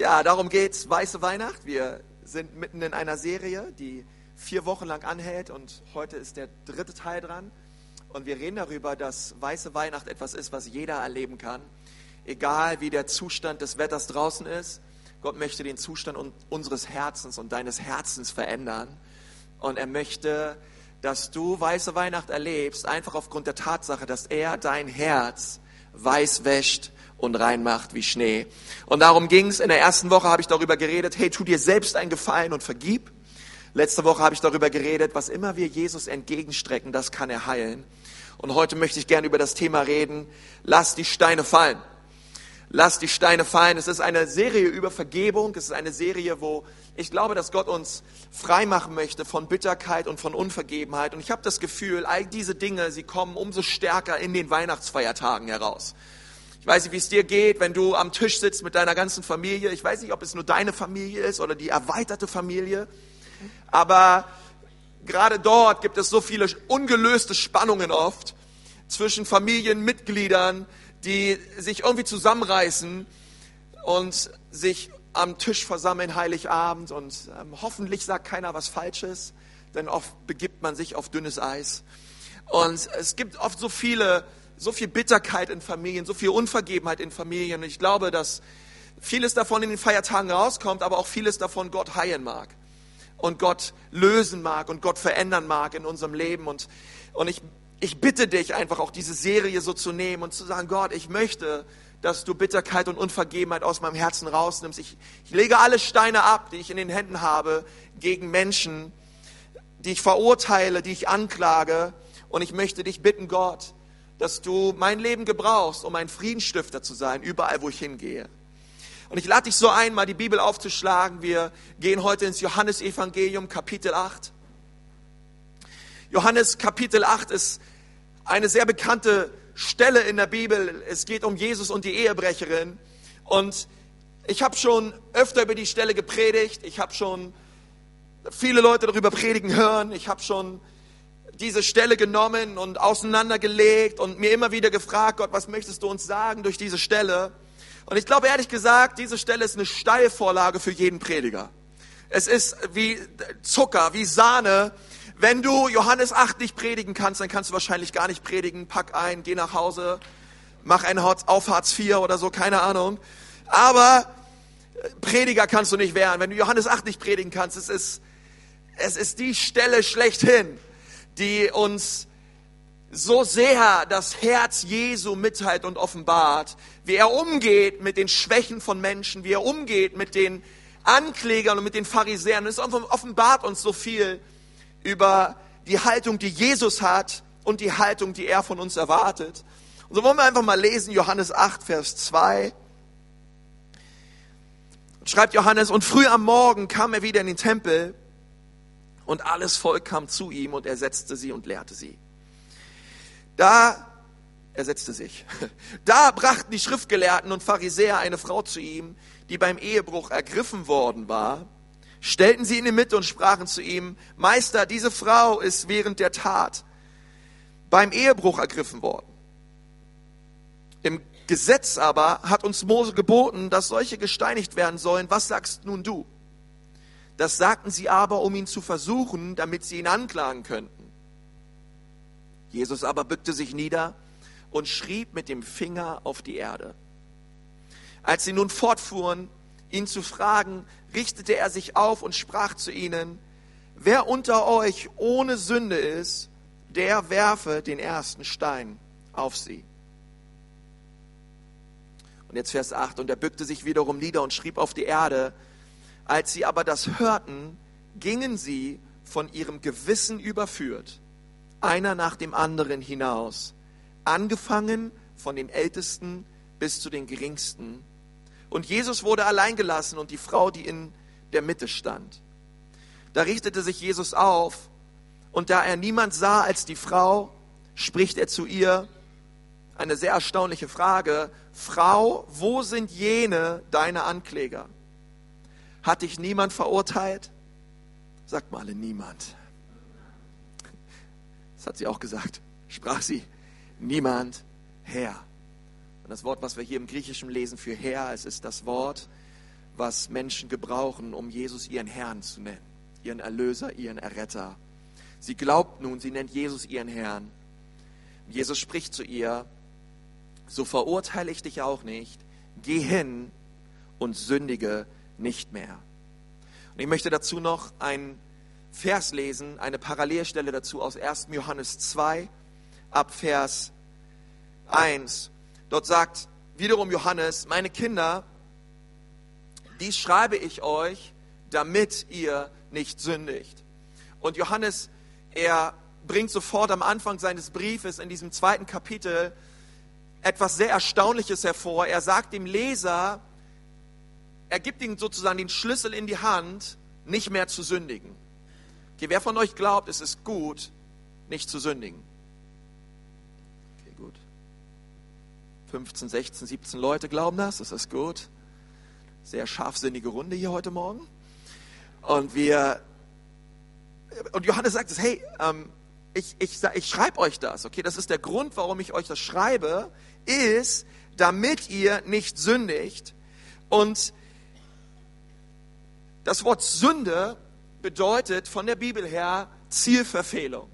Ja, darum geht's. Weiße Weihnacht. Wir sind mitten in einer Serie, die vier Wochen lang anhält und heute ist der dritte Teil dran. Und wir reden darüber, dass weiße Weihnacht etwas ist, was jeder erleben kann. Egal wie der Zustand des Wetters draußen ist. Gott möchte den Zustand unseres Herzens und deines Herzens verändern. Und er möchte, dass du weiße Weihnacht erlebst, einfach aufgrund der Tatsache, dass er dein Herz weiß wäscht und reinmacht wie Schnee. Und darum ging es. In der ersten Woche habe ich darüber geredet, hey, tu dir selbst einen Gefallen und vergib. Letzte Woche habe ich darüber geredet, was immer wir Jesus entgegenstrecken, das kann er heilen. Und heute möchte ich gerne über das Thema reden, lass die Steine fallen. Lass die Steine fallen. Es ist eine Serie über Vergebung. Es ist eine Serie, wo ich glaube, dass Gott uns frei machen möchte von Bitterkeit und von Unvergebenheit. Und ich habe das Gefühl, all diese Dinge, sie kommen umso stärker in den Weihnachtsfeiertagen heraus. Ich weiß nicht, wie es dir geht, wenn du am Tisch sitzt mit deiner ganzen Familie. Ich weiß nicht, ob es nur deine Familie ist oder die erweiterte Familie. Aber gerade dort gibt es so viele ungelöste Spannungen oft zwischen Familienmitgliedern, die sich irgendwie zusammenreißen und sich am Tisch versammeln, Heiligabend. Und ähm, hoffentlich sagt keiner was Falsches, denn oft begibt man sich auf dünnes Eis. Und es gibt oft so viele so viel Bitterkeit in Familien, so viel Unvergebenheit in Familien. Und ich glaube, dass vieles davon in den Feiertagen rauskommt, aber auch vieles davon Gott heilen mag und Gott lösen mag und Gott verändern mag in unserem Leben. Und, und ich, ich bitte dich einfach auch diese Serie so zu nehmen und zu sagen, Gott, ich möchte, dass du Bitterkeit und Unvergebenheit aus meinem Herzen rausnimmst. Ich, ich lege alle Steine ab, die ich in den Händen habe, gegen Menschen, die ich verurteile, die ich anklage. Und ich möchte dich bitten, Gott, dass du mein Leben gebrauchst, um ein Friedensstifter zu sein, überall, wo ich hingehe. Und ich lade dich so ein, mal die Bibel aufzuschlagen. Wir gehen heute ins Johannesevangelium, Kapitel 8. Johannes Kapitel 8 ist eine sehr bekannte Stelle in der Bibel. Es geht um Jesus und die Ehebrecherin. Und ich habe schon öfter über die Stelle gepredigt. Ich habe schon viele Leute darüber predigen hören. Ich habe schon diese Stelle genommen und auseinandergelegt und mir immer wieder gefragt, Gott, was möchtest du uns sagen durch diese Stelle? Und ich glaube ehrlich gesagt, diese Stelle ist eine Steilvorlage für jeden Prediger. Es ist wie Zucker, wie Sahne. Wenn du Johannes 8 nicht predigen kannst, dann kannst du wahrscheinlich gar nicht predigen. Pack ein, geh nach Hause, mach einen auf Hartz IV oder so, keine Ahnung. Aber Prediger kannst du nicht werden. Wenn du Johannes 8 nicht predigen kannst, es ist, es ist die Stelle schlechthin die uns so sehr das Herz Jesu mitteilt und offenbart, wie er umgeht mit den Schwächen von Menschen, wie er umgeht mit den Anklägern und mit den Pharisäern. Es offenbart uns so viel über die Haltung, die Jesus hat und die Haltung, die er von uns erwartet. Und so wollen wir einfach mal lesen, Johannes 8, Vers 2. Schreibt Johannes, und früh am Morgen kam er wieder in den Tempel und alles Volk kam zu ihm und er setzte sie und lehrte sie. Da, er setzte sich, da brachten die Schriftgelehrten und Pharisäer eine Frau zu ihm, die beim Ehebruch ergriffen worden war, stellten sie in die Mitte und sprachen zu ihm, Meister, diese Frau ist während der Tat beim Ehebruch ergriffen worden. Im Gesetz aber hat uns Mose geboten, dass solche gesteinigt werden sollen. Was sagst nun du? Das sagten sie aber, um ihn zu versuchen, damit sie ihn anklagen könnten. Jesus aber bückte sich nieder und schrieb mit dem Finger auf die Erde. Als sie nun fortfuhren, ihn zu fragen, richtete er sich auf und sprach zu ihnen, wer unter euch ohne Sünde ist, der werfe den ersten Stein auf sie. Und jetzt Vers 8, und er bückte sich wiederum nieder und schrieb auf die Erde, als sie aber das hörten, gingen sie von ihrem Gewissen überführt, einer nach dem anderen hinaus, angefangen von den Ältesten bis zu den Geringsten. Und Jesus wurde allein gelassen und die Frau, die in der Mitte stand. Da richtete sich Jesus auf und da er niemand sah als die Frau, spricht er zu ihr eine sehr erstaunliche Frage. Frau, wo sind jene deine Ankläger? Hat dich niemand verurteilt? Sagt mal alle, niemand. Das hat sie auch gesagt. Sprach sie, niemand Herr. Und das Wort, was wir hier im Griechischen lesen für Herr, es ist das Wort, was Menschen gebrauchen, um Jesus ihren Herrn zu nennen, ihren Erlöser, ihren Erretter. Sie glaubt nun, sie nennt Jesus ihren Herrn. Jesus spricht zu ihr, so verurteile ich dich auch nicht, geh hin und sündige nicht mehr. Und ich möchte dazu noch einen Vers lesen, eine Parallelstelle dazu aus 1. Johannes 2 ab Vers 1. Dort sagt wiederum Johannes, meine Kinder, dies schreibe ich euch, damit ihr nicht sündigt. Und Johannes, er bringt sofort am Anfang seines Briefes in diesem zweiten Kapitel etwas sehr Erstaunliches hervor. Er sagt dem Leser, er gibt ihm sozusagen den Schlüssel in die Hand, nicht mehr zu sündigen. Okay, wer von euch glaubt, es ist gut, nicht zu sündigen? Okay, gut. 15, 16, 17 Leute glauben das, das ist gut. Sehr scharfsinnige Runde hier heute Morgen. Und wir, und Johannes sagt es, hey, ähm, ich, ich, ich schreibe euch das, okay, das ist der Grund, warum ich euch das schreibe, ist, damit ihr nicht sündigt. Und das Wort Sünde bedeutet von der Bibel her Zielverfehlung.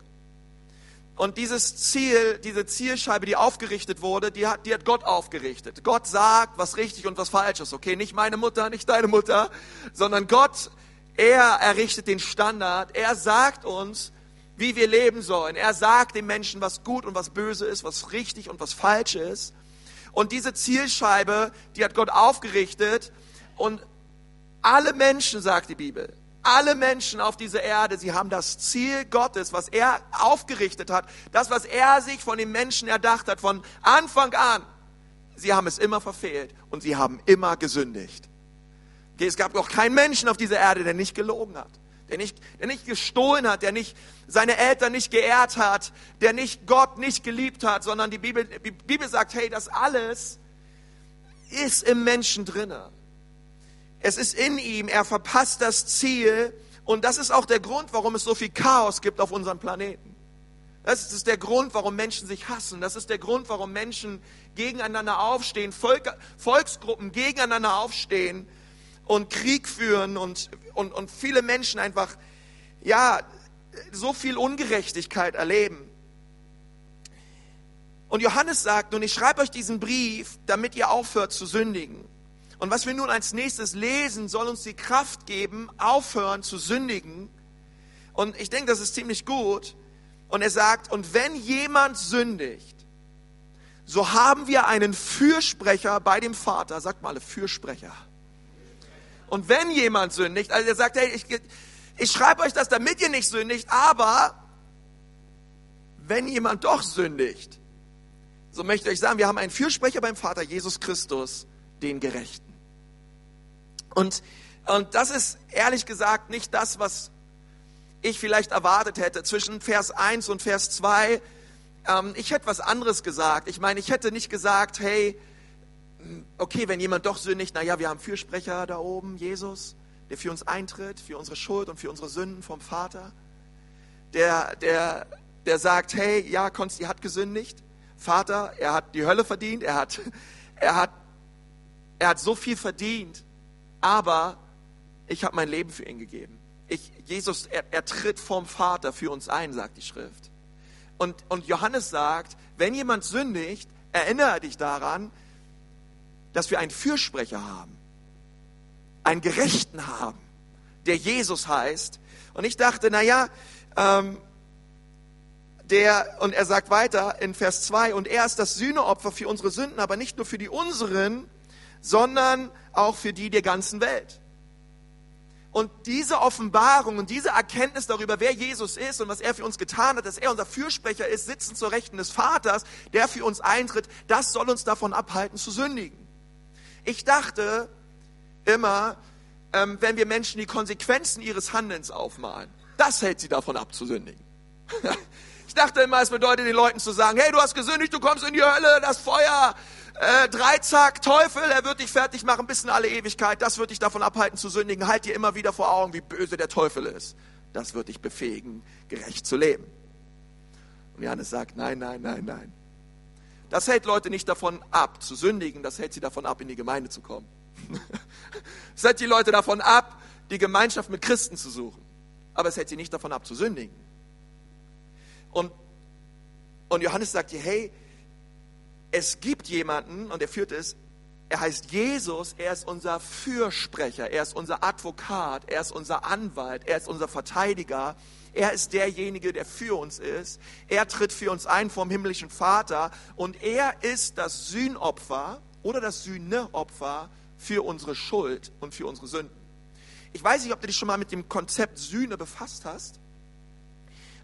Und dieses Ziel, diese Zielscheibe, die aufgerichtet wurde, die hat, die hat Gott aufgerichtet. Gott sagt, was richtig und was falsch ist. Okay, nicht meine Mutter, nicht deine Mutter, sondern Gott, er errichtet den Standard. Er sagt uns, wie wir leben sollen. Er sagt den Menschen, was gut und was böse ist, was richtig und was falsch ist. Und diese Zielscheibe, die hat Gott aufgerichtet. Und alle Menschen, sagt die Bibel, alle Menschen auf dieser Erde, sie haben das Ziel Gottes, was er aufgerichtet hat, das, was er sich von den Menschen erdacht hat, von Anfang an. Sie haben es immer verfehlt und sie haben immer gesündigt. Okay, es gab noch keinen Menschen auf dieser Erde, der nicht gelogen hat, der nicht, der nicht gestohlen hat, der nicht seine Eltern nicht geehrt hat, der nicht Gott nicht geliebt hat, sondern die Bibel, die Bibel sagt, hey, das alles ist im Menschen drinnen. Es ist in ihm, er verpasst das Ziel und das ist auch der Grund, warum es so viel Chaos gibt auf unserem Planeten. Das ist der Grund, warum Menschen sich hassen. Das ist der Grund, warum Menschen gegeneinander aufstehen, Völker, Volksgruppen gegeneinander aufstehen und Krieg führen und, und, und viele Menschen einfach, ja, so viel Ungerechtigkeit erleben. Und Johannes sagt, nun, ich schreibe euch diesen Brief, damit ihr aufhört zu sündigen. Und was wir nun als nächstes lesen, soll uns die Kraft geben, aufhören zu sündigen. Und ich denke, das ist ziemlich gut. Und er sagt, und wenn jemand sündigt, so haben wir einen Fürsprecher bei dem Vater. Sagt mal, Fürsprecher. Und wenn jemand sündigt, also er sagt, hey, ich, ich schreibe euch das, damit ihr nicht sündigt, aber wenn jemand doch sündigt, so möchte ich euch sagen, wir haben einen Fürsprecher beim Vater, Jesus Christus, den Gerechten. Und, und das ist ehrlich gesagt nicht das, was ich vielleicht erwartet hätte. Zwischen Vers 1 und Vers 2, ähm, ich hätte was anderes gesagt. Ich meine, ich hätte nicht gesagt, hey, okay, wenn jemand doch sündigt, naja, wir haben Fürsprecher da oben, Jesus, der für uns eintritt, für unsere Schuld und für unsere Sünden vom Vater. Der, der, der sagt, hey, ja, Konsti hat gesündigt. Vater, er hat die Hölle verdient, er hat, er hat, er hat so viel verdient aber ich habe mein Leben für ihn gegeben. Ich, Jesus, er, er tritt vom Vater für uns ein, sagt die Schrift. Und, und Johannes sagt, wenn jemand sündigt, erinnere dich daran, dass wir einen Fürsprecher haben, einen Gerechten haben, der Jesus heißt. Und ich dachte, naja, ähm, der, und er sagt weiter in Vers 2, und er ist das Sühneopfer für unsere Sünden, aber nicht nur für die unseren, sondern auch für die der ganzen Welt. Und diese Offenbarung und diese Erkenntnis darüber, wer Jesus ist und was er für uns getan hat, dass er unser Fürsprecher ist, sitzen zur Rechten des Vaters, der für uns eintritt, das soll uns davon abhalten zu sündigen. Ich dachte immer, ähm, wenn wir Menschen die Konsequenzen ihres Handelns aufmalen, das hält sie davon ab zu sündigen. ich dachte immer, es bedeutet den Leuten zu sagen, hey, du hast gesündigt, du kommst in die Hölle, das Feuer, äh, Dreizack, Teufel, er wird dich fertig machen bis in alle Ewigkeit. Das wird dich davon abhalten zu sündigen. Halt dir immer wieder vor Augen, wie böse der Teufel ist. Das wird dich befähigen, gerecht zu leben. Und Johannes sagt, nein, nein, nein, nein. Das hält Leute nicht davon ab, zu sündigen. Das hält sie davon ab, in die Gemeinde zu kommen. Es hält die Leute davon ab, die Gemeinschaft mit Christen zu suchen. Aber es hält sie nicht davon ab, zu sündigen. Und, und Johannes sagt dir, hey, es gibt jemanden, und er führt es, er heißt Jesus, er ist unser Fürsprecher, er ist unser Advokat, er ist unser Anwalt, er ist unser Verteidiger, er ist derjenige, der für uns ist. Er tritt für uns ein vom himmlischen Vater und er ist das Sühnopfer oder das Sühneopfer für unsere Schuld und für unsere Sünden. Ich weiß nicht, ob du dich schon mal mit dem Konzept Sühne befasst hast,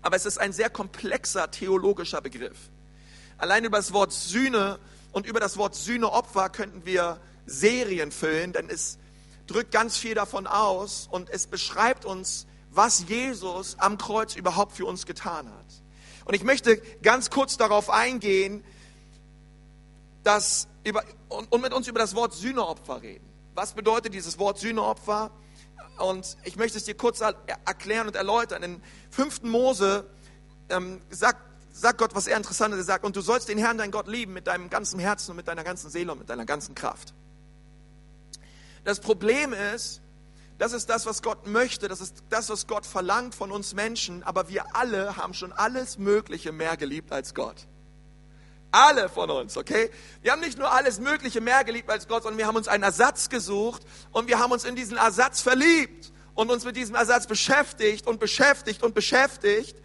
aber es ist ein sehr komplexer theologischer Begriff. Allein über das Wort Sühne und über das Wort Sühneopfer könnten wir Serien füllen, denn es drückt ganz viel davon aus und es beschreibt uns, was Jesus am Kreuz überhaupt für uns getan hat. Und ich möchte ganz kurz darauf eingehen, dass über, und, und mit uns über das Wort Sühneopfer reden. Was bedeutet dieses Wort Sühneopfer? Und ich möchte es dir kurz erklären und erläutern. In 5. Mose ähm, sagt, sagt Gott was er Interessantes. Er sagt, und du sollst den Herrn, dein Gott, lieben mit deinem ganzen Herzen und mit deiner ganzen Seele und mit deiner ganzen Kraft. Das Problem ist, das ist das, was Gott möchte, das ist das, was Gott verlangt von uns Menschen, aber wir alle haben schon alles Mögliche mehr geliebt als Gott. Alle von uns, okay? Wir haben nicht nur alles Mögliche mehr geliebt als Gott, sondern wir haben uns einen Ersatz gesucht und wir haben uns in diesen Ersatz verliebt und uns mit diesem Ersatz beschäftigt und beschäftigt und beschäftigt.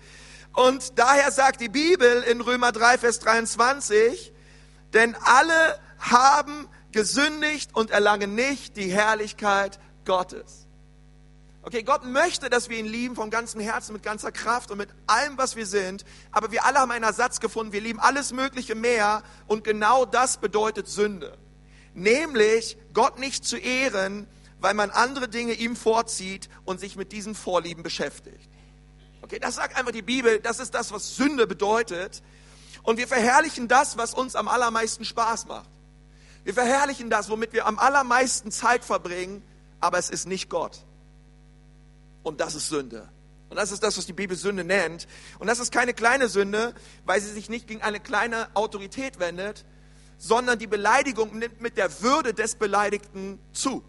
Und daher sagt die Bibel in Römer 3, Vers 23, denn alle haben gesündigt und erlangen nicht die Herrlichkeit Gottes. Okay, Gott möchte, dass wir ihn lieben vom ganzen Herzen, mit ganzer Kraft und mit allem, was wir sind. Aber wir alle haben einen Ersatz gefunden. Wir lieben alles Mögliche mehr. Und genau das bedeutet Sünde. Nämlich, Gott nicht zu ehren, weil man andere Dinge ihm vorzieht und sich mit diesen Vorlieben beschäftigt. Okay, das sagt einfach die Bibel. Das ist das, was Sünde bedeutet. Und wir verherrlichen das, was uns am allermeisten Spaß macht. Wir verherrlichen das, womit wir am allermeisten Zeit verbringen. Aber es ist nicht Gott. Und das ist Sünde. Und das ist das, was die Bibel Sünde nennt. Und das ist keine kleine Sünde, weil sie sich nicht gegen eine kleine Autorität wendet, sondern die Beleidigung nimmt mit der Würde des Beleidigten zu.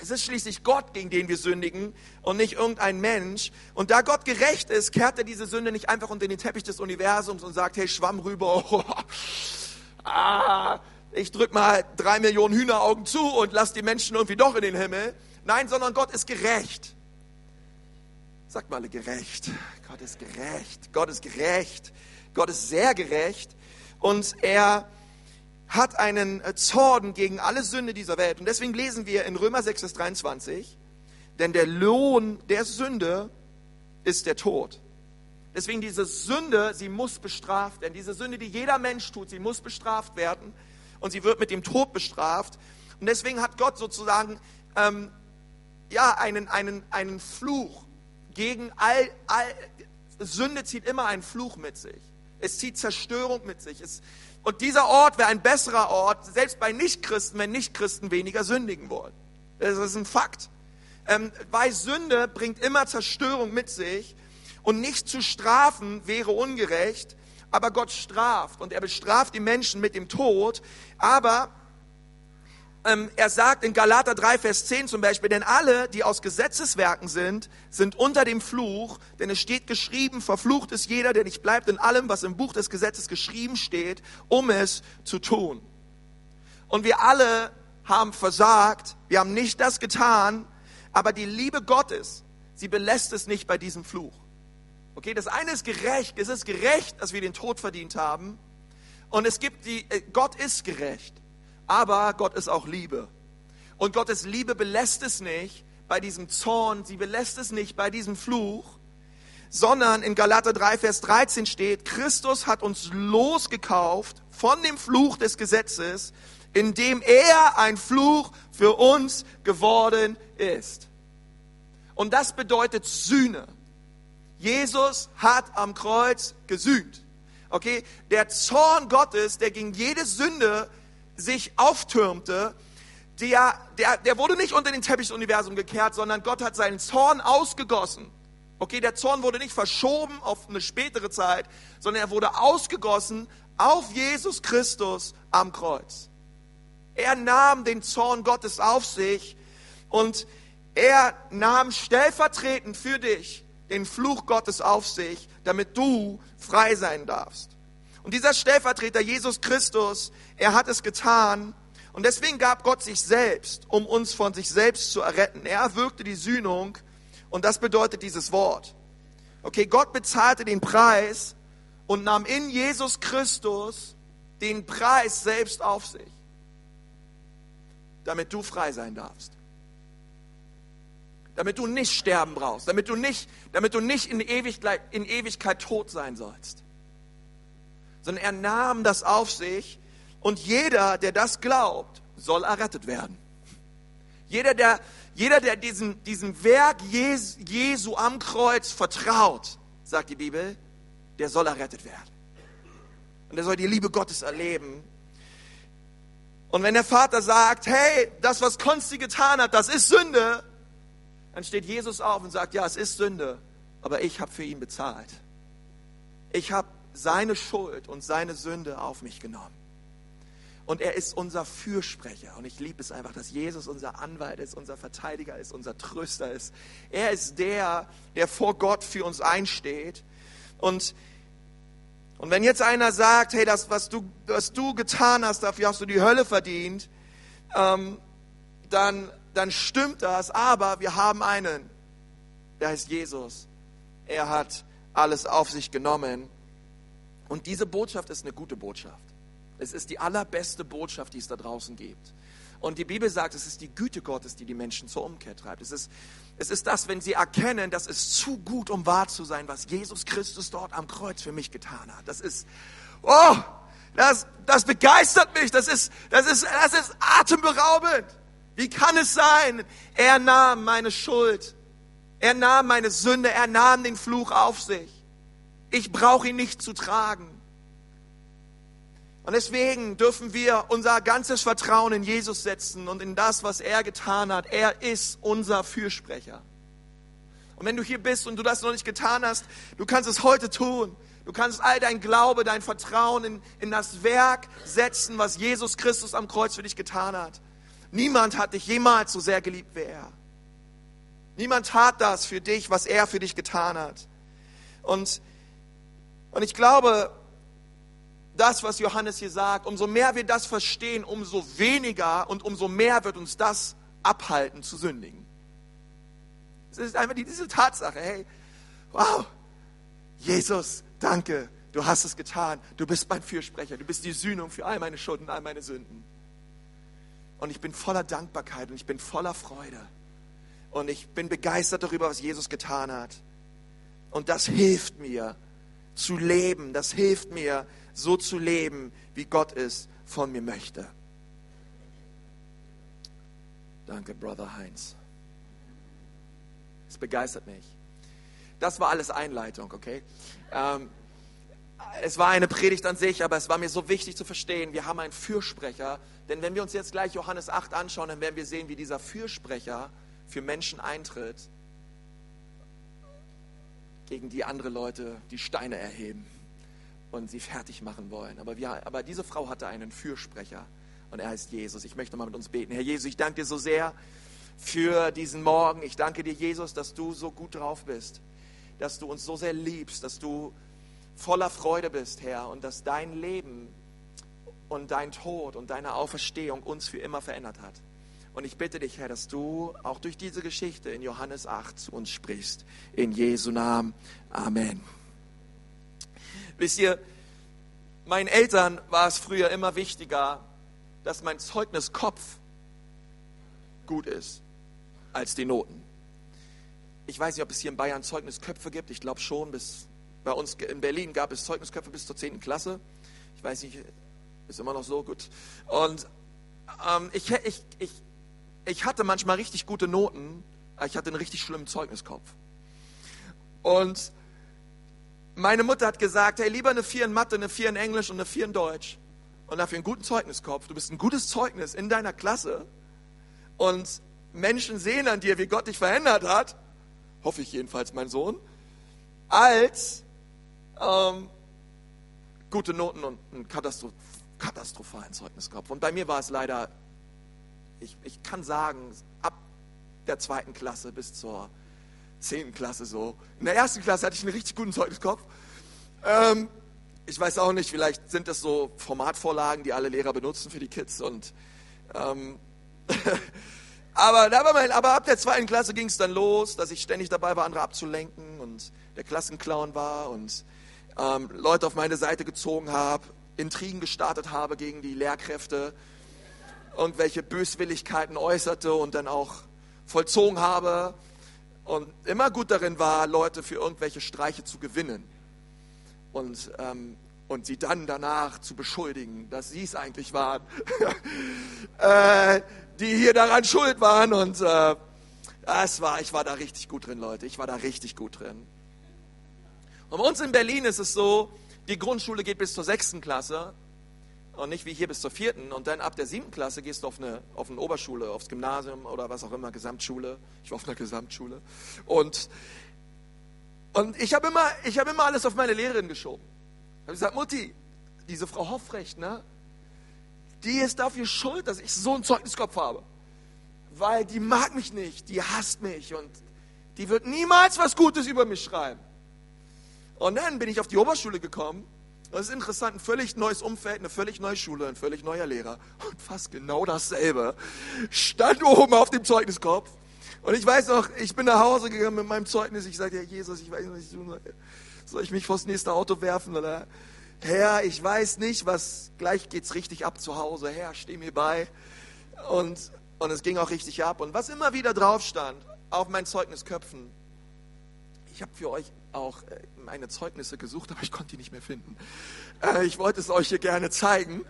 Es ist schließlich Gott, gegen den wir sündigen und nicht irgendein Mensch. Und da Gott gerecht ist, kehrt er diese Sünde nicht einfach unter den Teppich des Universums und sagt, hey, schwamm rüber. Ah, ich drück mal drei Millionen Hühneraugen zu und lass die Menschen irgendwie doch in den Himmel. Nein, sondern Gott ist gerecht. Sagt mal gerecht. Gott ist gerecht. Gott ist gerecht. Gott ist sehr gerecht. Und er hat einen äh, Zorn gegen alle Sünde dieser Welt. Und deswegen lesen wir in Römer 6, Vers 23, denn der Lohn der Sünde ist der Tod. Deswegen diese Sünde, sie muss bestraft werden. Diese Sünde, die jeder Mensch tut, sie muss bestraft werden. Und sie wird mit dem Tod bestraft. Und deswegen hat Gott sozusagen ähm, ja, einen, einen, einen Fluch gegen all, all, Sünde zieht immer einen Fluch mit sich. Es zieht Zerstörung mit sich. Es, und dieser Ort wäre ein besserer Ort, selbst bei Nichtchristen, wenn Nichtchristen weniger sündigen wollen. Das ist ein Fakt. Ähm, weil Sünde bringt immer Zerstörung mit sich und nicht zu strafen wäre ungerecht, aber Gott straft und er bestraft die Menschen mit dem Tod, aber ähm, er sagt in Galater 3, Vers 10 zum Beispiel, denn alle, die aus Gesetzeswerken sind, sind unter dem Fluch, denn es steht geschrieben, verflucht ist jeder, der nicht bleibt in allem, was im Buch des Gesetzes geschrieben steht, um es zu tun. Und wir alle haben versagt, wir haben nicht das getan, aber die Liebe Gottes, sie belässt es nicht bei diesem Fluch. Okay, das eine ist gerecht, es ist gerecht, dass wir den Tod verdient haben. Und es gibt die, äh, Gott ist gerecht aber Gott ist auch Liebe. Und Gottes Liebe belässt es nicht bei diesem Zorn, sie belässt es nicht bei diesem Fluch, sondern in Galater 3, Vers 13 steht, Christus hat uns losgekauft von dem Fluch des Gesetzes, indem er ein Fluch für uns geworden ist. Und das bedeutet Sühne. Jesus hat am Kreuz gesühnt. Okay, der Zorn Gottes, der gegen jede Sünde sich auftürmte, der, der, der wurde nicht unter den Teppich des Universums gekehrt, sondern Gott hat seinen Zorn ausgegossen. Okay, der Zorn wurde nicht verschoben auf eine spätere Zeit, sondern er wurde ausgegossen auf Jesus Christus am Kreuz. Er nahm den Zorn Gottes auf sich und er nahm stellvertretend für dich den Fluch Gottes auf sich, damit du frei sein darfst. Und dieser Stellvertreter, Jesus Christus, er hat es getan. Und deswegen gab Gott sich selbst, um uns von sich selbst zu erretten. Er wirkte die Sühnung und das bedeutet dieses Wort. Okay, Gott bezahlte den Preis und nahm in Jesus Christus den Preis selbst auf sich, damit du frei sein darfst. Damit du nicht sterben brauchst, damit du nicht, damit du nicht in, Ewigkeit, in Ewigkeit tot sein sollst. Sondern er nahm das auf sich und jeder, der das glaubt, soll errettet werden. Jeder, der, jeder, der diesem, diesem Werk Jesu, Jesu am Kreuz vertraut, sagt die Bibel, der soll errettet werden. Und er soll die Liebe Gottes erleben. Und wenn der Vater sagt, hey, das, was Konsti getan hat, das ist Sünde, dann steht Jesus auf und sagt, ja, es ist Sünde, aber ich habe für ihn bezahlt. Ich habe seine Schuld und seine Sünde auf mich genommen. Und er ist unser Fürsprecher. Und ich liebe es einfach, dass Jesus unser Anwalt ist, unser Verteidiger ist, unser Tröster ist. Er ist der, der vor Gott für uns einsteht. Und, und wenn jetzt einer sagt, hey, das, was du, was du getan hast, dafür hast du die Hölle verdient, ähm, dann, dann stimmt das. Aber wir haben einen, der heißt Jesus. Er hat alles auf sich genommen. Und diese Botschaft ist eine gute Botschaft. Es ist die allerbeste Botschaft, die es da draußen gibt. Und die Bibel sagt, es ist die Güte Gottes, die die Menschen zur Umkehr treibt. Es ist, es ist das, wenn sie erkennen, das ist zu gut, um wahr zu sein, was Jesus Christus dort am Kreuz für mich getan hat. Das ist, oh, das, das begeistert mich. Das ist, das ist, das ist atemberaubend. Wie kann es sein? Er nahm meine Schuld. Er nahm meine Sünde. Er nahm den Fluch auf sich. Ich brauche ihn nicht zu tragen. Und deswegen dürfen wir unser ganzes Vertrauen in Jesus setzen und in das, was er getan hat. Er ist unser Fürsprecher. Und wenn du hier bist und du das noch nicht getan hast, du kannst es heute tun. Du kannst all dein Glaube, dein Vertrauen in, in das Werk setzen, was Jesus Christus am Kreuz für dich getan hat. Niemand hat dich jemals so sehr geliebt wie er. Niemand tat das für dich, was er für dich getan hat. Und, und ich glaube, das, was Johannes hier sagt, umso mehr wir das verstehen, umso weniger und umso mehr wird uns das abhalten zu sündigen. Es ist einfach diese Tatsache, hey, wow, Jesus, danke, du hast es getan, du bist mein Fürsprecher, du bist die Sühnung für all meine Schulden, all meine Sünden. Und ich bin voller Dankbarkeit und ich bin voller Freude. Und ich bin begeistert darüber, was Jesus getan hat. Und das hilft mir zu leben, das hilft mir, so zu leben, wie Gott es von mir möchte. Danke, Brother Heinz. Es begeistert mich. Das war alles Einleitung, okay? Ähm, es war eine Predigt an sich, aber es war mir so wichtig zu verstehen, wir haben einen Fürsprecher. Denn wenn wir uns jetzt gleich Johannes 8 anschauen, dann werden wir sehen, wie dieser Fürsprecher für Menschen eintritt, gegen die andere Leute die Steine erheben und sie fertig machen wollen. Aber, wir, aber diese Frau hatte einen Fürsprecher und er heißt Jesus. Ich möchte mal mit uns beten. Herr Jesus, ich danke dir so sehr für diesen Morgen. Ich danke dir, Jesus, dass du so gut drauf bist, dass du uns so sehr liebst, dass du voller Freude bist, Herr, und dass dein Leben und dein Tod und deine Auferstehung uns für immer verändert hat. Und ich bitte dich, Herr, dass du auch durch diese Geschichte in Johannes 8 zu uns sprichst. In Jesu Namen. Amen. Wisst ihr, meinen Eltern war es früher immer wichtiger, dass mein Zeugniskopf gut ist, als die Noten. Ich weiß nicht, ob es hier in Bayern Zeugnisköpfe gibt. Ich glaube schon. Bis, bei uns in Berlin gab es Zeugnisköpfe bis zur 10. Klasse. Ich weiß nicht, ist immer noch so gut. Und ähm, ich, ich, ich, ich hatte manchmal richtig gute Noten, aber ich hatte einen richtig schlimmen Zeugniskopf. Und meine Mutter hat gesagt, hey, lieber eine 4 in Mathe, eine 4 in Englisch und eine 4 in Deutsch. Und dafür einen guten Zeugniskopf. Du bist ein gutes Zeugnis in deiner Klasse. Und Menschen sehen an dir, wie Gott dich verändert hat. Hoffe ich jedenfalls, mein Sohn. Als ähm, gute Noten und einen Katastro katastrophalen Zeugniskopf. Und bei mir war es leider ich, ich kann sagen, ab der zweiten Klasse bis zur zehnten Klasse so. In der ersten Klasse hatte ich einen richtig guten Zeugniskopf. Ähm, ich weiß auch nicht, vielleicht sind das so Formatvorlagen, die alle Lehrer benutzen für die Kids. Und, ähm, aber, aber, aber ab der zweiten Klasse ging es dann los, dass ich ständig dabei war, andere abzulenken und der Klassenclown war und ähm, Leute auf meine Seite gezogen habe, Intrigen gestartet habe gegen die Lehrkräfte, irgendwelche Böswilligkeiten äußerte und dann auch vollzogen habe und immer gut darin war, Leute für irgendwelche Streiche zu gewinnen und, ähm, und sie dann danach zu beschuldigen, dass sie es eigentlich waren, äh, die hier daran schuld waren. Und äh, es war, ich war da richtig gut drin, Leute. Ich war da richtig gut drin. Und bei uns in Berlin ist es so, die Grundschule geht bis zur sechsten Klasse und nicht wie hier bis zur vierten. Und dann ab der siebten Klasse gehst du auf eine, auf eine Oberschule, aufs Gymnasium oder was auch immer, Gesamtschule. Ich war auf einer Gesamtschule. Und und ich habe immer, hab immer alles auf meine Lehrerin geschoben. Ich habe gesagt, Mutti, diese Frau Hoffrecht, ne, die ist dafür schuld, dass ich so einen Zeugniskopf habe. Weil die mag mich nicht, die hasst mich und die wird niemals was Gutes über mich schreiben. Und dann bin ich auf die Oberschule gekommen. Das ist interessant, ein völlig neues Umfeld, eine völlig neue Schule, ein völlig neuer Lehrer. Und fast genau dasselbe stand oben auf dem Zeugniskopf. Und ich weiß noch, ich bin nach Hause gegangen mit meinem Zeugnis. Ich sagte, ja, Jesus, ich weiß nicht, was ich tun soll. Soll ich mich vors nächste Auto werfen? Oder, Herr, ich weiß nicht, was, gleich geht's richtig ab zu Hause. Herr, steh mir bei. Und, und es ging auch richtig ab. Und was immer wieder drauf stand, auf meinen Zeugnisköpfen, ich habe für euch auch äh, meine Zeugnisse gesucht, aber ich konnte die nicht mehr finden. Äh, ich wollte es euch hier gerne zeigen.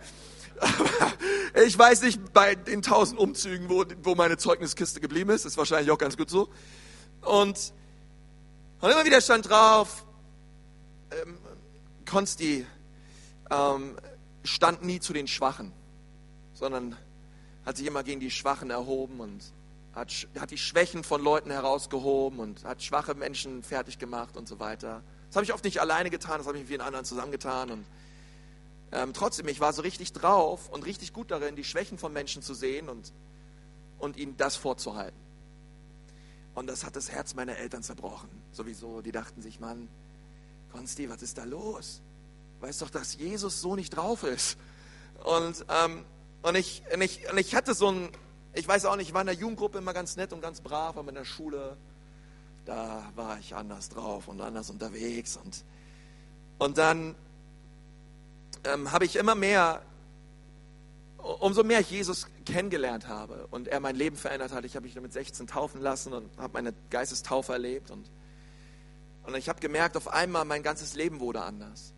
ich weiß nicht bei den tausend Umzügen, wo, wo meine Zeugniskiste geblieben ist. Ist wahrscheinlich auch ganz gut so. Und, und immer wieder stand drauf, ähm, Konsti ähm, stand nie zu den Schwachen, sondern hat sich immer gegen die Schwachen erhoben und hat, hat die Schwächen von Leuten herausgehoben und hat schwache Menschen fertig gemacht und so weiter. Das habe ich oft nicht alleine getan, das habe ich mit vielen anderen zusammengetan und ähm, trotzdem, ich war so richtig drauf und richtig gut darin, die Schwächen von Menschen zu sehen und, und ihnen das vorzuhalten. Und das hat das Herz meiner Eltern zerbrochen. Sowieso, die dachten sich, Mann, Konsti, was ist da los? Weißt doch, dass Jesus so nicht drauf ist. Und, ähm, und, ich, und, ich, und ich hatte so ein, ich weiß auch nicht, ich war in der Jugendgruppe immer ganz nett und ganz brav, aber in der Schule, da war ich anders drauf und anders unterwegs. Und, und dann ähm, habe ich immer mehr, umso mehr ich Jesus kennengelernt habe und er mein Leben verändert hat. Ich habe mich mit 16 taufen lassen und habe meine Geistestaufe erlebt. Und, und ich habe gemerkt, auf einmal mein ganzes Leben wurde anders.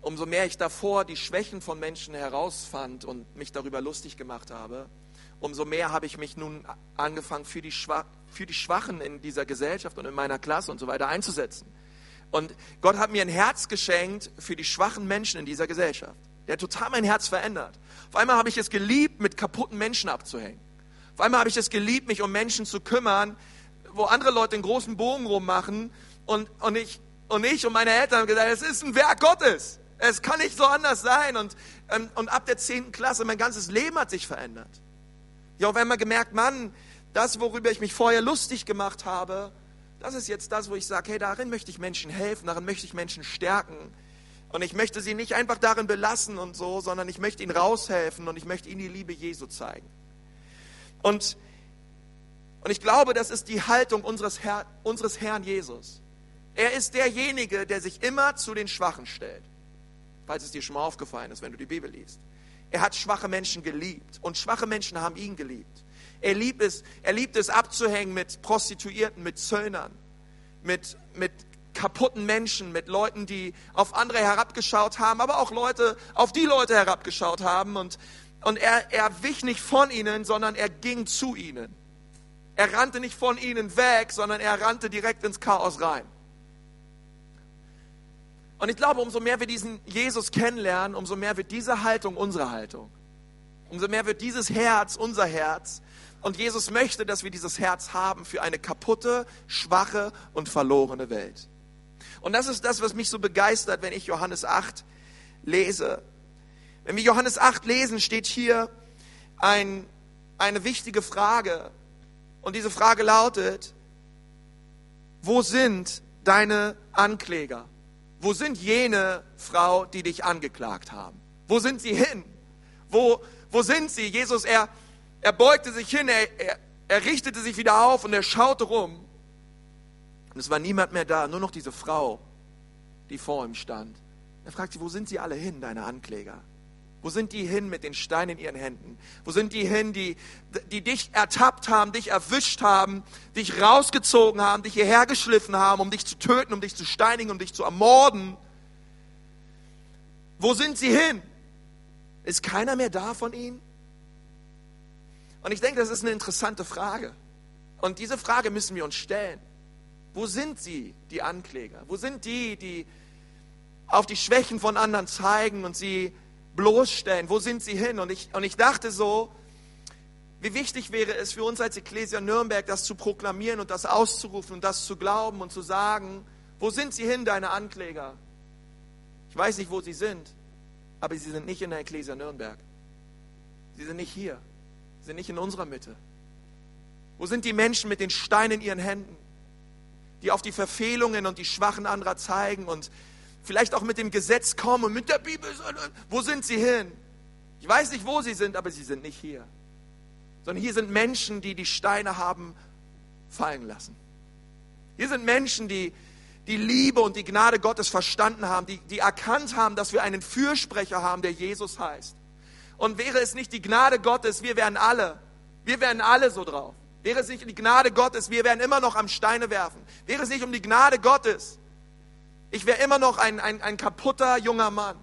Umso mehr ich davor die Schwächen von Menschen herausfand und mich darüber lustig gemacht habe, umso mehr habe ich mich nun angefangen, für die, für die Schwachen in dieser Gesellschaft und in meiner Klasse und so weiter einzusetzen. Und Gott hat mir ein Herz geschenkt für die schwachen Menschen in dieser Gesellschaft. Der hat total mein Herz verändert. Auf einmal habe ich es geliebt, mit kaputten Menschen abzuhängen. Auf einmal habe ich es geliebt, mich um Menschen zu kümmern, wo andere Leute einen großen Bogen rummachen. Und, und, ich, und ich und meine Eltern haben gesagt, es ist ein Werk Gottes. Es kann nicht so anders sein. Und, ähm, und ab der 10. Klasse, mein ganzes Leben hat sich verändert. Ich habe auf einmal gemerkt, Mann, das, worüber ich mich vorher lustig gemacht habe, das ist jetzt das, wo ich sage, hey, darin möchte ich Menschen helfen, darin möchte ich Menschen stärken. Und ich möchte sie nicht einfach darin belassen und so, sondern ich möchte ihnen raushelfen und ich möchte ihnen die Liebe Jesu zeigen. Und, und ich glaube, das ist die Haltung unseres, Herr, unseres Herrn Jesus. Er ist derjenige, der sich immer zu den Schwachen stellt. Falls es dir schon mal aufgefallen ist, wenn du die Bibel liest. Er hat schwache Menschen geliebt und schwache Menschen haben ihn geliebt. Er liebt es, er liebt es abzuhängen mit Prostituierten, mit Zöllnern, mit, mit kaputten Menschen, mit Leuten, die auf andere herabgeschaut haben, aber auch Leute, auf die Leute herabgeschaut haben. Und, und er, er wich nicht von ihnen, sondern er ging zu ihnen. Er rannte nicht von ihnen weg, sondern er rannte direkt ins Chaos rein. Und ich glaube, umso mehr wir diesen Jesus kennenlernen, umso mehr wird diese Haltung unsere Haltung. Umso mehr wird dieses Herz unser Herz. Und Jesus möchte, dass wir dieses Herz haben für eine kaputte, schwache und verlorene Welt. Und das ist das, was mich so begeistert, wenn ich Johannes 8 lese. Wenn wir Johannes 8 lesen, steht hier ein, eine wichtige Frage. Und diese Frage lautet, wo sind deine Ankläger? Wo sind jene Frau, die dich angeklagt haben? Wo sind sie hin? Wo, wo sind sie? Jesus, er, er beugte sich hin, er, er, er richtete sich wieder auf und er schaute rum. Und es war niemand mehr da, nur noch diese Frau, die vor ihm stand. Er fragt sie, wo sind sie alle hin, deine Ankläger? Wo sind die hin mit den Steinen in ihren Händen? Wo sind die hin, die, die dich ertappt haben, dich erwischt haben, dich rausgezogen haben, dich hierher geschliffen haben, um dich zu töten, um dich zu steinigen, um dich zu ermorden? Wo sind sie hin? Ist keiner mehr da von ihnen? Und ich denke, das ist eine interessante Frage. Und diese Frage müssen wir uns stellen. Wo sind sie, die Ankläger? Wo sind die, die auf die Schwächen von anderen zeigen und sie bloßstellen. Wo sind sie hin? Und ich, und ich dachte so, wie wichtig wäre es für uns als Ecclesia Nürnberg, das zu proklamieren und das auszurufen und das zu glauben und zu sagen, wo sind sie hin, deine Ankläger? Ich weiß nicht, wo sie sind, aber sie sind nicht in der Ecclesia Nürnberg. Sie sind nicht hier. Sie sind nicht in unserer Mitte. Wo sind die Menschen mit den Steinen in ihren Händen, die auf die Verfehlungen und die Schwachen anderer zeigen und vielleicht auch mit dem Gesetz kommen und mit der Bibel. Wo sind sie hin? Ich weiß nicht, wo sie sind, aber sie sind nicht hier. Sondern hier sind Menschen, die die Steine haben fallen lassen. Hier sind Menschen, die die Liebe und die Gnade Gottes verstanden haben, die, die erkannt haben, dass wir einen Fürsprecher haben, der Jesus heißt. Und wäre es nicht die Gnade Gottes, wir wären alle, wir wären alle so drauf. Wäre es nicht die Gnade Gottes, wir wären immer noch am Steine werfen. Wäre es nicht um die Gnade Gottes, ich wäre immer noch ein, ein, ein kaputter junger Mann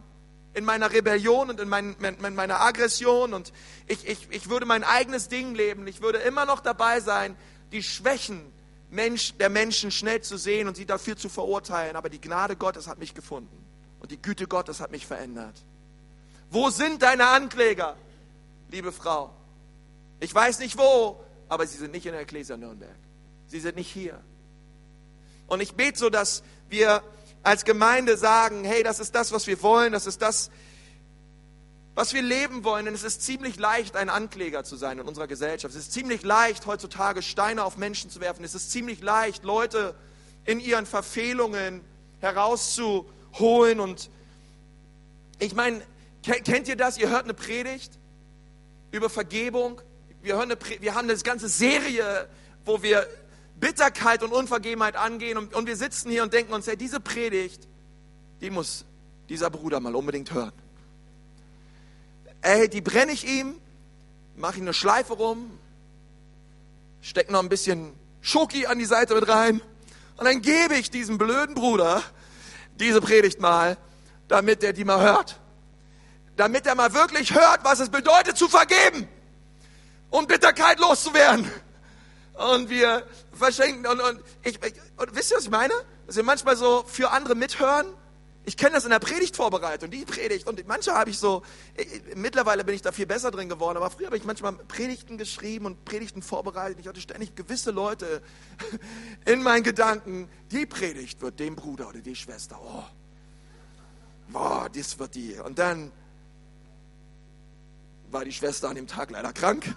in meiner Rebellion und in, mein, in meiner Aggression und ich, ich, ich würde mein eigenes Ding leben. Ich würde immer noch dabei sein, die Schwächen Mensch, der Menschen schnell zu sehen und sie dafür zu verurteilen. Aber die Gnade Gottes hat mich gefunden und die Güte Gottes hat mich verändert. Wo sind deine Ankläger, liebe Frau? Ich weiß nicht wo, aber sie sind nicht in der Ecclesia Nürnberg. Sie sind nicht hier. Und ich bete so, dass wir als Gemeinde sagen, hey, das ist das, was wir wollen, das ist das, was wir leben wollen. Denn es ist ziemlich leicht, ein Ankläger zu sein in unserer Gesellschaft. Es ist ziemlich leicht, heutzutage Steine auf Menschen zu werfen. Es ist ziemlich leicht, Leute in ihren Verfehlungen herauszuholen. Und ich meine, kennt ihr das? Ihr hört eine Predigt über Vergebung. Wir, hören eine, wir haben eine ganze Serie, wo wir Bitterkeit und Unvergebenheit angehen und, und wir sitzen hier und denken uns, hey, diese Predigt, die muss dieser Bruder mal unbedingt hören. Ey, die brenne ich ihm, mache ihm eine Schleife rum, steck noch ein bisschen Schoki an die Seite mit rein und dann gebe ich diesem blöden Bruder diese Predigt mal, damit er die mal hört. Damit er mal wirklich hört, was es bedeutet zu vergeben und Bitterkeit loszuwerden. Und wir verschenken. Und, und, ich, und wisst ihr, was ich meine? Dass wir manchmal so für andere mithören. Ich kenne das in der Predigtvorbereitung, die Predigt. Und manche habe ich so, mittlerweile bin ich da viel besser drin geworden, aber früher habe ich manchmal Predigten geschrieben und Predigten vorbereitet. Ich hatte ständig gewisse Leute in meinen Gedanken. Die Predigt wird dem Bruder oder die Schwester. Oh, boah, das wird die. Und dann war die Schwester an dem Tag leider krank.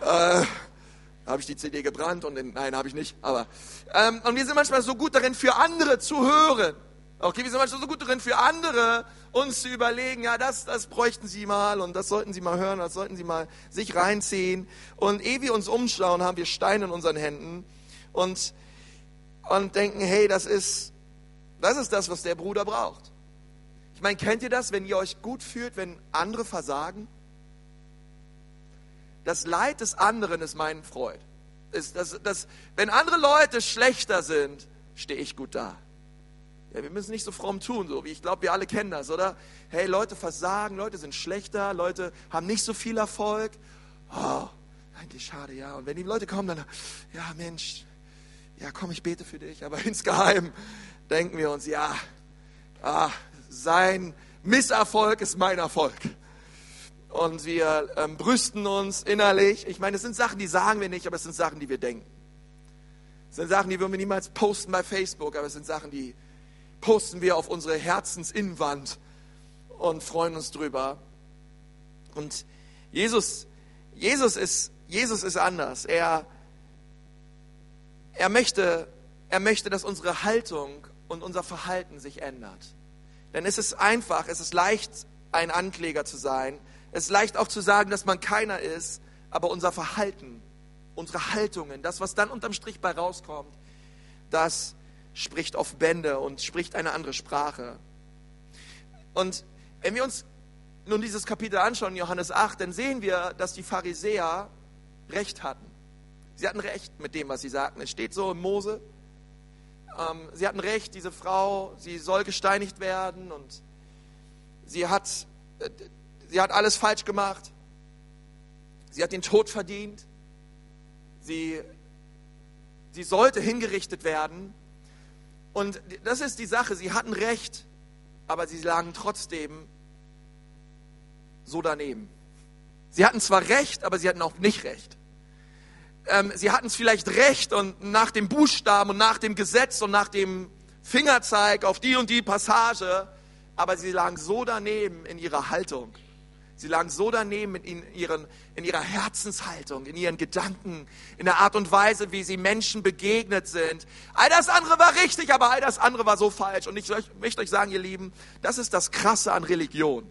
Äh, habe ich die CD gebrannt und in, nein, habe ich nicht. Aber ähm, und wir sind manchmal so gut darin, für andere zu hören. Okay, wir sind manchmal so gut darin, für andere uns zu überlegen, ja, das, das bräuchten Sie mal und das sollten Sie mal hören, das sollten Sie mal sich reinziehen. Und ehe wir uns umschauen, haben wir Steine in unseren Händen und, und denken, hey, das ist, das ist das, was der Bruder braucht. Ich meine, kennt ihr das, wenn ihr euch gut fühlt, wenn andere versagen? Das Leid des anderen ist mein Freud. Ist das, das, wenn andere Leute schlechter sind, stehe ich gut da. Ja, wir müssen nicht so fromm tun, so wie ich glaube, wir alle kennen das, oder? Hey, Leute versagen, Leute sind schlechter, Leute haben nicht so viel Erfolg. Oh, eigentlich schade, ja. Und wenn die Leute kommen, dann, ja, Mensch, ja, komm, ich bete für dich. Aber insgeheim denken wir uns, ja, ah, sein Misserfolg ist mein Erfolg und wir ähm, brüsten uns innerlich. Ich meine, es sind Sachen, die sagen wir nicht, aber es sind Sachen, die wir denken. Es sind Sachen, die würden wir niemals posten bei Facebook, aber es sind Sachen, die posten wir auf unsere Herzensinnwand und freuen uns drüber. Und Jesus, Jesus ist, Jesus ist anders. Er, er, möchte, er möchte, dass unsere Haltung und unser Verhalten sich ändert. Denn es ist einfach, es ist leicht, ein Ankläger zu sein. Es ist leicht auch zu sagen, dass man keiner ist, aber unser Verhalten, unsere Haltungen, das, was dann unterm Strich bei rauskommt, das spricht auf Bände und spricht eine andere Sprache. Und wenn wir uns nun dieses Kapitel anschauen, Johannes 8, dann sehen wir, dass die Pharisäer Recht hatten. Sie hatten Recht mit dem, was sie sagten. Es steht so in Mose. Ähm, sie hatten Recht, diese Frau, sie soll gesteinigt werden und sie hat, äh, sie hat alles falsch gemacht. Sie hat den Tod verdient. Sie, sie sollte hingerichtet werden. Und das ist die Sache, sie hatten Recht, aber sie lagen trotzdem so daneben. Sie hatten zwar Recht, aber sie hatten auch nicht Recht. Ähm, sie hatten es vielleicht Recht und nach dem Buchstaben und nach dem Gesetz und nach dem Fingerzeig auf die und die Passage, aber sie lagen so daneben in ihrer Haltung. Sie lagen so daneben in, ihren, in ihrer Herzenshaltung, in ihren Gedanken, in der Art und Weise, wie sie Menschen begegnet sind. All das andere war richtig, aber all das andere war so falsch. Und ich möchte euch sagen, ihr Lieben, das ist das Krasse an Religion.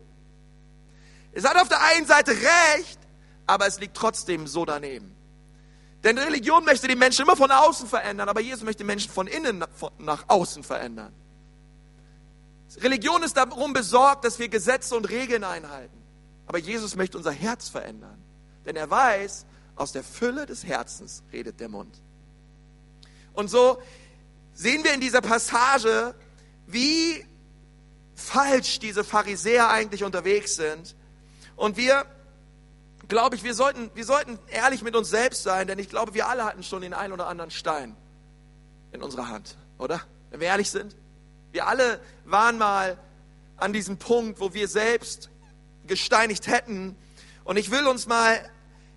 Es hat auf der einen Seite recht, aber es liegt trotzdem so daneben. Denn Religion möchte die Menschen immer von außen verändern, aber Jesus möchte die Menschen von innen nach außen verändern. Religion ist darum besorgt, dass wir Gesetze und Regeln einhalten. Aber Jesus möchte unser Herz verändern. Denn er weiß, aus der Fülle des Herzens redet der Mund. Und so sehen wir in dieser Passage, wie falsch diese Pharisäer eigentlich unterwegs sind und wir, glaube ich, wir sollten, wir sollten ehrlich mit uns selbst sein, denn ich glaube, wir alle hatten schon den einen oder anderen Stein in unserer Hand, oder? Wenn wir ehrlich sind. Wir alle waren mal an diesem Punkt, wo wir selbst gesteinigt hätten. Und ich will uns mal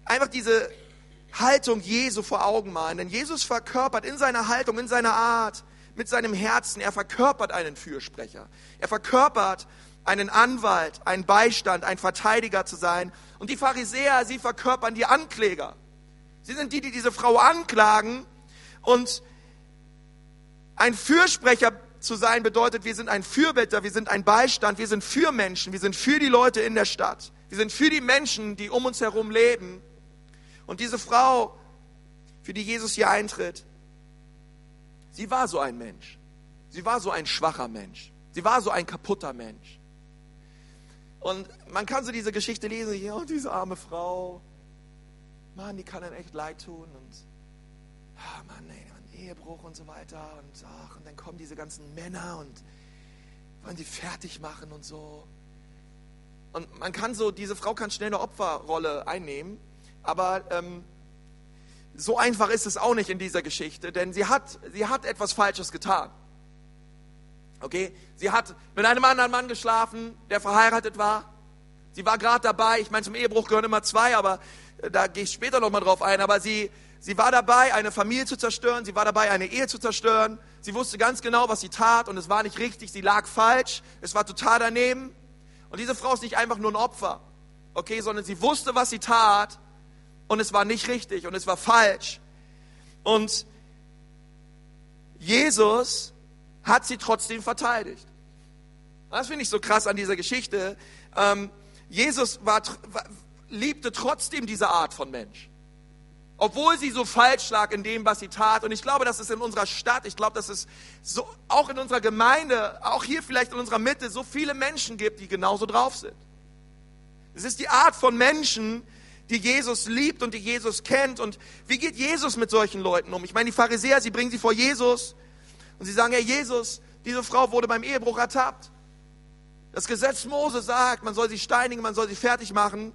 einfach diese Haltung Jesu vor Augen malen. Denn Jesus verkörpert in seiner Haltung, in seiner Art, mit seinem Herzen, er verkörpert einen Fürsprecher. Er verkörpert einen Anwalt, einen Beistand, ein Verteidiger zu sein. Und die Pharisäer, sie verkörpern die Ankläger. Sie sind die, die diese Frau anklagen. Und ein Fürsprecher zu sein bedeutet, wir sind ein Fürbitter, wir sind ein Beistand, wir sind für Menschen, wir sind für die Leute in der Stadt. Wir sind für die Menschen, die um uns herum leben. Und diese Frau, für die Jesus hier eintritt, sie war so ein Mensch. Sie war so ein schwacher Mensch. Sie war so ein kaputter Mensch. Und man kann so diese Geschichte lesen, oh, diese arme Frau, Mann, die kann einem echt leid tun und ah, Mann, ey, Ehebruch und so weiter und ach, und dann kommen diese ganzen Männer und wollen sie fertig machen und so. Und man kann so, diese Frau kann schnell eine Opferrolle einnehmen, aber ähm, so einfach ist es auch nicht in dieser Geschichte, denn sie hat, sie hat etwas Falsches getan. Okay? Sie hat mit einem anderen Mann geschlafen, der verheiratet war. Sie war gerade dabei, ich meine, zum Ehebruch gehören immer zwei, aber äh, da gehe ich später nochmal drauf ein, aber sie, sie war dabei, eine Familie zu zerstören, sie war dabei, eine Ehe zu zerstören. Sie wusste ganz genau, was sie tat und es war nicht richtig, sie lag falsch, es war total daneben. Und diese Frau ist nicht einfach nur ein Opfer, okay, sondern sie wusste, was sie tat und es war nicht richtig und es war falsch. Und Jesus hat sie trotzdem verteidigt. Das finde ich so krass an dieser Geschichte. Ähm, Jesus war, liebte trotzdem diese Art von Mensch. Obwohl sie so falsch lag in dem, was sie tat. Und ich glaube, dass es in unserer Stadt, ich glaube, dass es so, auch in unserer Gemeinde, auch hier vielleicht in unserer Mitte, so viele Menschen gibt, die genauso drauf sind. Es ist die Art von Menschen, die Jesus liebt und die Jesus kennt. Und wie geht Jesus mit solchen Leuten um? Ich meine, die Pharisäer, sie bringen sie vor Jesus und sie sagen, Herr Jesus, diese Frau wurde beim Ehebruch ertappt. Das Gesetz Mose sagt, man soll sie steinigen, man soll sie fertig machen.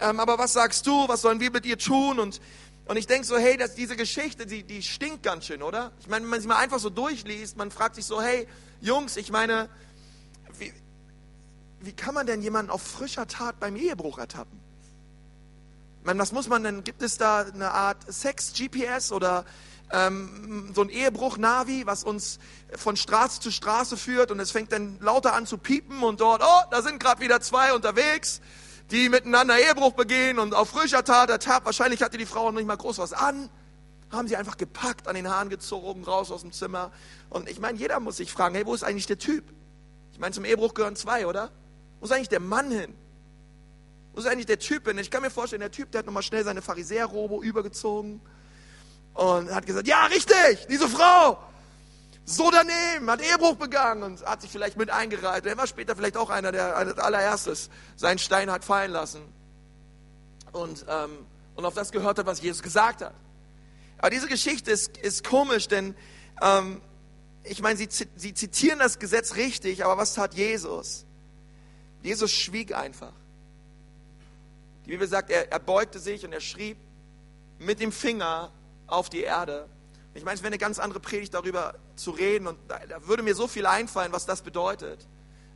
Ähm, aber was sagst du? Was sollen wir mit ihr tun? Und, und ich denke so, hey, dass diese Geschichte, die, die stinkt ganz schön, oder? Ich meine, wenn man sie mal einfach so durchliest, man fragt sich so, hey, Jungs, ich meine, wie, wie kann man denn jemanden auf frischer Tat beim Ehebruch ertappen? Ich meine, was muss man denn? Gibt es da eine Art Sex-GPS oder ähm, so ein Ehebruch-Navi, was uns von Straße zu Straße führt und es fängt dann lauter an zu piepen und dort, oh, da sind gerade wieder zwei unterwegs. Die miteinander Ehebruch begehen und auf frischer Tat ertappt. Wahrscheinlich hatte die Frau noch nicht mal groß was an. Haben sie einfach gepackt, an den Haaren gezogen, raus aus dem Zimmer. Und ich meine, jeder muss sich fragen, hey, wo ist eigentlich der Typ? Ich meine, zum Ehebruch gehören zwei, oder? Wo ist eigentlich der Mann hin? Wo ist eigentlich der Typ hin? Ich kann mir vorstellen, der Typ, der hat nochmal schnell seine Pharisäer-Robo übergezogen und hat gesagt, ja, richtig, diese Frau, so daneben, hat Ehebruch begangen und hat sich vielleicht mit eingereiht. Er war später vielleicht auch einer, der als allererstes seinen Stein hat fallen lassen und, ähm, und auf das gehört hat, was Jesus gesagt hat. Aber diese Geschichte ist, ist komisch, denn ähm, ich meine, sie, sie zitieren das Gesetz richtig, aber was tat Jesus? Jesus schwieg einfach. Die Bibel sagt, er, er beugte sich und er schrieb mit dem Finger auf die Erde ich meine, es wäre eine ganz andere Predigt darüber zu reden und da, da würde mir so viel einfallen, was das bedeutet.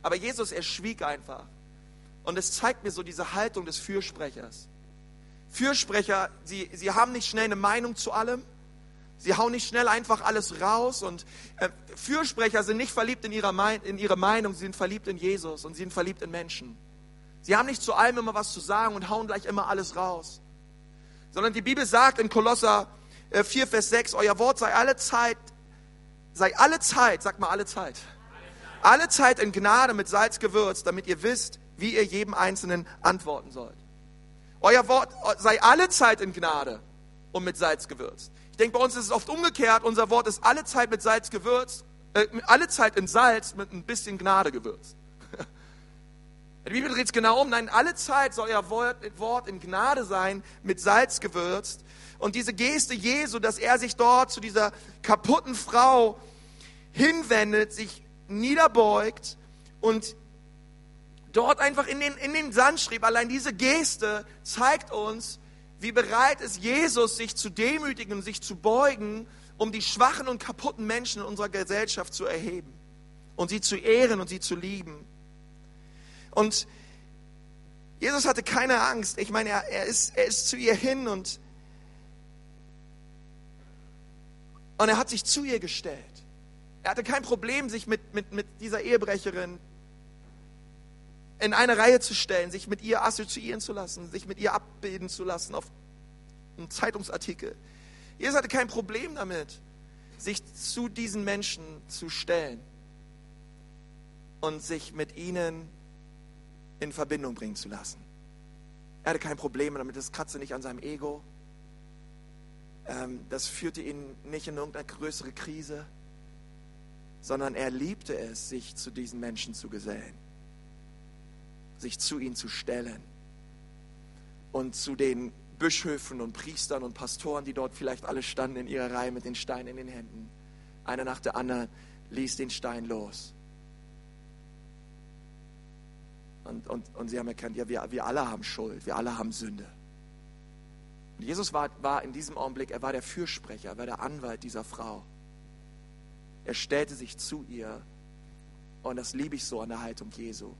Aber Jesus, er schwieg einfach. Und es zeigt mir so diese Haltung des Fürsprechers. Fürsprecher, sie, sie haben nicht schnell eine Meinung zu allem. Sie hauen nicht schnell einfach alles raus. Und äh, Fürsprecher sind nicht verliebt in, ihrer, in ihre Meinung, sie sind verliebt in Jesus und sie sind verliebt in Menschen. Sie haben nicht zu allem immer was zu sagen und hauen gleich immer alles raus. Sondern die Bibel sagt in Kolosser 4, äh, Vers 6, euer Wort sei alle Zeit, sei alle Zeit, sag mal alle Zeit, alle Zeit in Gnade mit Salz gewürzt, damit ihr wisst, wie ihr jedem Einzelnen antworten sollt. Euer Wort sei alle Zeit in Gnade und mit Salz gewürzt. Ich denke, bei uns ist es oft umgekehrt. Unser Wort ist alle Zeit mit Salz gewürzt, äh, alle Zeit in Salz mit ein bisschen Gnade gewürzt. Die Bibel dreht es genau um. Nein, alle Zeit soll euer Wort in Gnade sein, mit Salz gewürzt. Und diese Geste Jesu, dass er sich dort zu dieser kaputten Frau hinwendet, sich niederbeugt und dort einfach in den, in den Sand schrieb, allein diese Geste zeigt uns, wie bereit ist Jesus, sich zu demütigen sich zu beugen, um die schwachen und kaputten Menschen in unserer Gesellschaft zu erheben und sie zu ehren und sie zu lieben. Und Jesus hatte keine Angst. Ich meine, er, er, ist, er ist zu ihr hin und Und er hat sich zu ihr gestellt. Er hatte kein Problem, sich mit, mit, mit dieser Ehebrecherin in eine Reihe zu stellen, sich mit ihr assoziieren zu lassen, sich mit ihr abbilden zu lassen auf einem Zeitungsartikel. Jesus hatte kein Problem damit, sich zu diesen Menschen zu stellen und sich mit ihnen in Verbindung bringen zu lassen. Er hatte kein Problem damit, das kratzte nicht an seinem Ego das führte ihn nicht in irgendeine größere Krise, sondern er liebte es, sich zu diesen Menschen zu gesellen, sich zu ihnen zu stellen und zu den Bischöfen und Priestern und Pastoren, die dort vielleicht alle standen in ihrer Reihe mit den Steinen in den Händen. Einer nach der anderen ließ den Stein los. Und, und, und sie haben erkannt, ja, wir, wir alle haben Schuld, wir alle haben Sünde. Und Jesus war, war in diesem Augenblick, er war der Fürsprecher, er war der Anwalt dieser Frau. Er stellte sich zu ihr und das liebe ich so an der Haltung Jesu.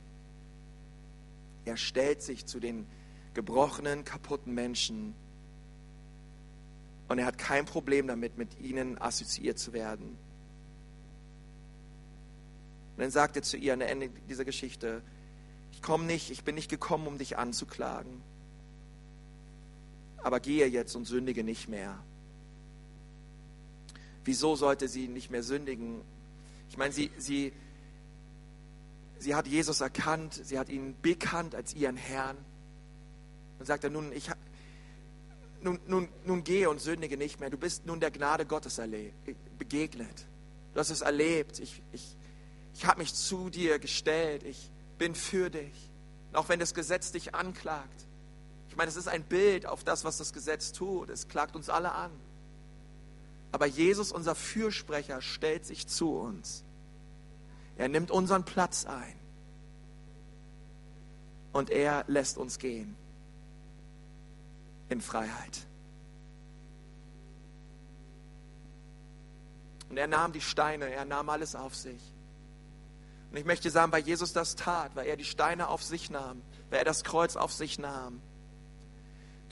Er stellt sich zu den gebrochenen, kaputten Menschen und er hat kein Problem damit, mit ihnen assoziiert zu werden. Und dann sagt er zu ihr am Ende dieser Geschichte, ich komme nicht, ich bin nicht gekommen, um dich anzuklagen aber gehe jetzt und sündige nicht mehr. Wieso sollte sie nicht mehr sündigen? Ich meine, sie, sie, sie hat Jesus erkannt, sie hat ihn bekannt als ihren Herrn. Und sagt er, nun, ich, nun, nun, nun gehe und sündige nicht mehr. Du bist nun der Gnade Gottes begegnet. Du hast es erlebt. Ich, ich, ich habe mich zu dir gestellt. Ich bin für dich. auch wenn das Gesetz dich anklagt. Ich meine, es ist ein Bild auf das, was das Gesetz tut. Es klagt uns alle an. Aber Jesus, unser Fürsprecher, stellt sich zu uns. Er nimmt unseren Platz ein. Und er lässt uns gehen in Freiheit. Und er nahm die Steine, er nahm alles auf sich. Und ich möchte sagen, weil Jesus das tat, weil er die Steine auf sich nahm, weil er das Kreuz auf sich nahm,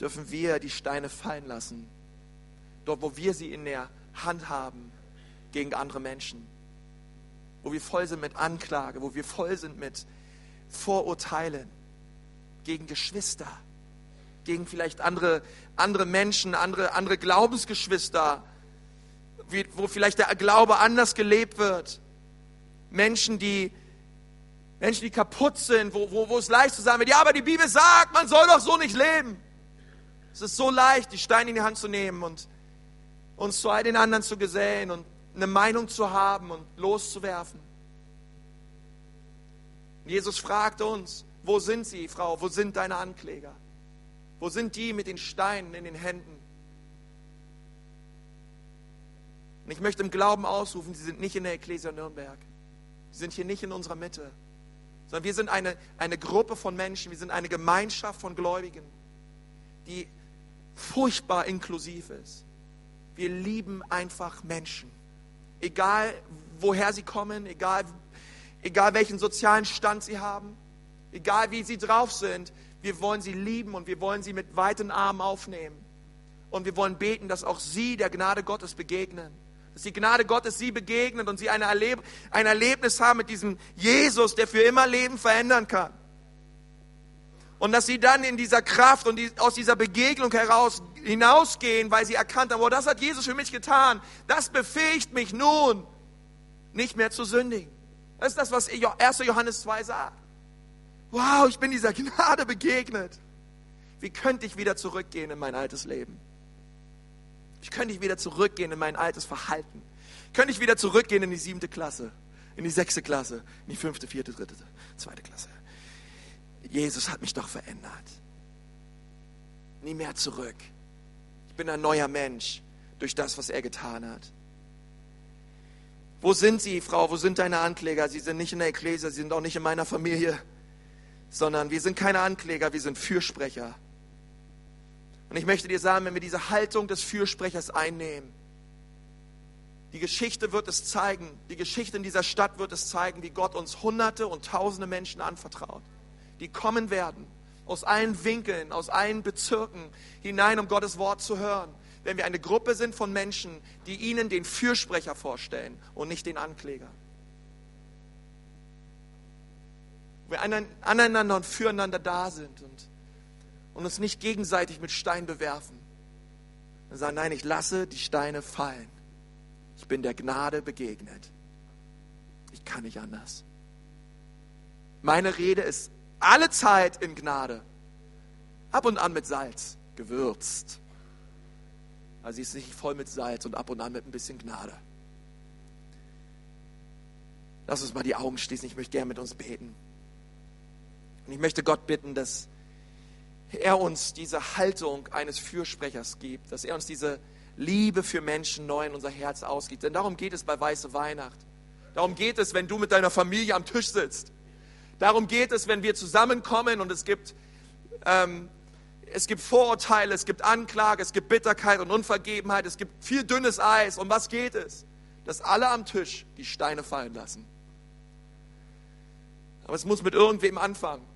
dürfen wir die Steine fallen lassen. Dort, wo wir sie in der Hand haben gegen andere Menschen. Wo wir voll sind mit Anklage, wo wir voll sind mit Vorurteilen gegen Geschwister, gegen vielleicht andere, andere Menschen, andere, andere Glaubensgeschwister, wo vielleicht der Glaube anders gelebt wird. Menschen, die, Menschen, die kaputt sind, wo, wo, wo es leicht zu sagen wird, ja, aber die Bibel sagt, man soll doch so nicht leben. Es ist so leicht, die Steine in die Hand zu nehmen und uns zu all den anderen zu gesellen und eine Meinung zu haben und loszuwerfen. Jesus fragt uns, wo sind sie, Frau, wo sind deine Ankläger? Wo sind die mit den Steinen in den Händen? Und ich möchte im Glauben ausrufen, sie sind nicht in der Ecclesia Nürnberg. Sie sind hier nicht in unserer Mitte, sondern wir sind eine, eine Gruppe von Menschen, wir sind eine Gemeinschaft von Gläubigen, die furchtbar inklusiv ist. Wir lieben einfach Menschen. Egal woher sie kommen, egal, egal welchen sozialen Stand sie haben, egal wie sie drauf sind, wir wollen sie lieben und wir wollen sie mit weiten Armen aufnehmen. Und wir wollen beten, dass auch sie der Gnade Gottes begegnen. Dass die Gnade Gottes sie begegnet und sie eine Erleb ein Erlebnis haben mit diesem Jesus, der für immer Leben verändern kann. Und dass sie dann in dieser Kraft und aus dieser Begegnung heraus hinausgehen, weil sie erkannt haben, oh, das hat Jesus für mich getan. Das befähigt mich nun, nicht mehr zu sündigen. Das ist das, was 1. Johannes 2 sagt. Wow, ich bin dieser Gnade begegnet. Wie könnte ich wieder zurückgehen in mein altes Leben? Ich könnte ich wieder zurückgehen in mein altes Verhalten? Könnte ich wieder zurückgehen in die siebte Klasse, in die sechste Klasse, in die fünfte, vierte, dritte, zweite Klasse? Jesus hat mich doch verändert. Nie mehr zurück. Ich bin ein neuer Mensch durch das, was er getan hat. Wo sind Sie, Frau? Wo sind deine Ankläger? Sie sind nicht in der Ekklesia, sie sind auch nicht in meiner Familie, sondern wir sind keine Ankläger, wir sind Fürsprecher. Und ich möchte dir sagen, wenn wir diese Haltung des Fürsprechers einnehmen, die Geschichte wird es zeigen, die Geschichte in dieser Stadt wird es zeigen, wie Gott uns Hunderte und Tausende Menschen anvertraut die kommen werden, aus allen Winkeln, aus allen Bezirken hinein, um Gottes Wort zu hören. Wenn wir eine Gruppe sind von Menschen, die ihnen den Fürsprecher vorstellen und nicht den Ankläger. Wir aneinander und füreinander da sind und, und uns nicht gegenseitig mit Steinen bewerfen. Und sagen, nein, ich lasse die Steine fallen. Ich bin der Gnade begegnet. Ich kann nicht anders. Meine Rede ist alle Zeit in Gnade. Ab und an mit Salz gewürzt. Also sie ist nicht voll mit Salz und ab und an mit ein bisschen Gnade. Lass uns mal die Augen schließen. Ich möchte gerne mit uns beten. Und ich möchte Gott bitten, dass er uns diese Haltung eines Fürsprechers gibt, dass er uns diese Liebe für Menschen neu in unser Herz ausgibt. Denn darum geht es bei Weiße Weihnacht. Darum geht es, wenn du mit deiner Familie am Tisch sitzt Darum geht es, wenn wir zusammenkommen und es gibt, ähm, es gibt Vorurteile, es gibt Anklage, es gibt Bitterkeit und Unvergebenheit, es gibt viel dünnes Eis. Um was geht es? Dass alle am Tisch die Steine fallen lassen. Aber es muss mit irgendwem anfangen.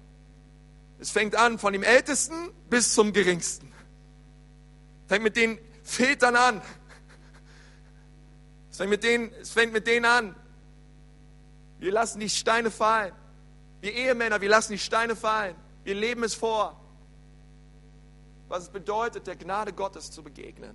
Es fängt an von dem Ältesten bis zum Geringsten. Es fängt mit den Vätern an. Es fängt mit denen, es fängt mit denen an. Wir lassen die Steine fallen. Wir Ehemänner, wir lassen die Steine fallen. Wir leben es vor. Was es bedeutet, der Gnade Gottes zu begegnen.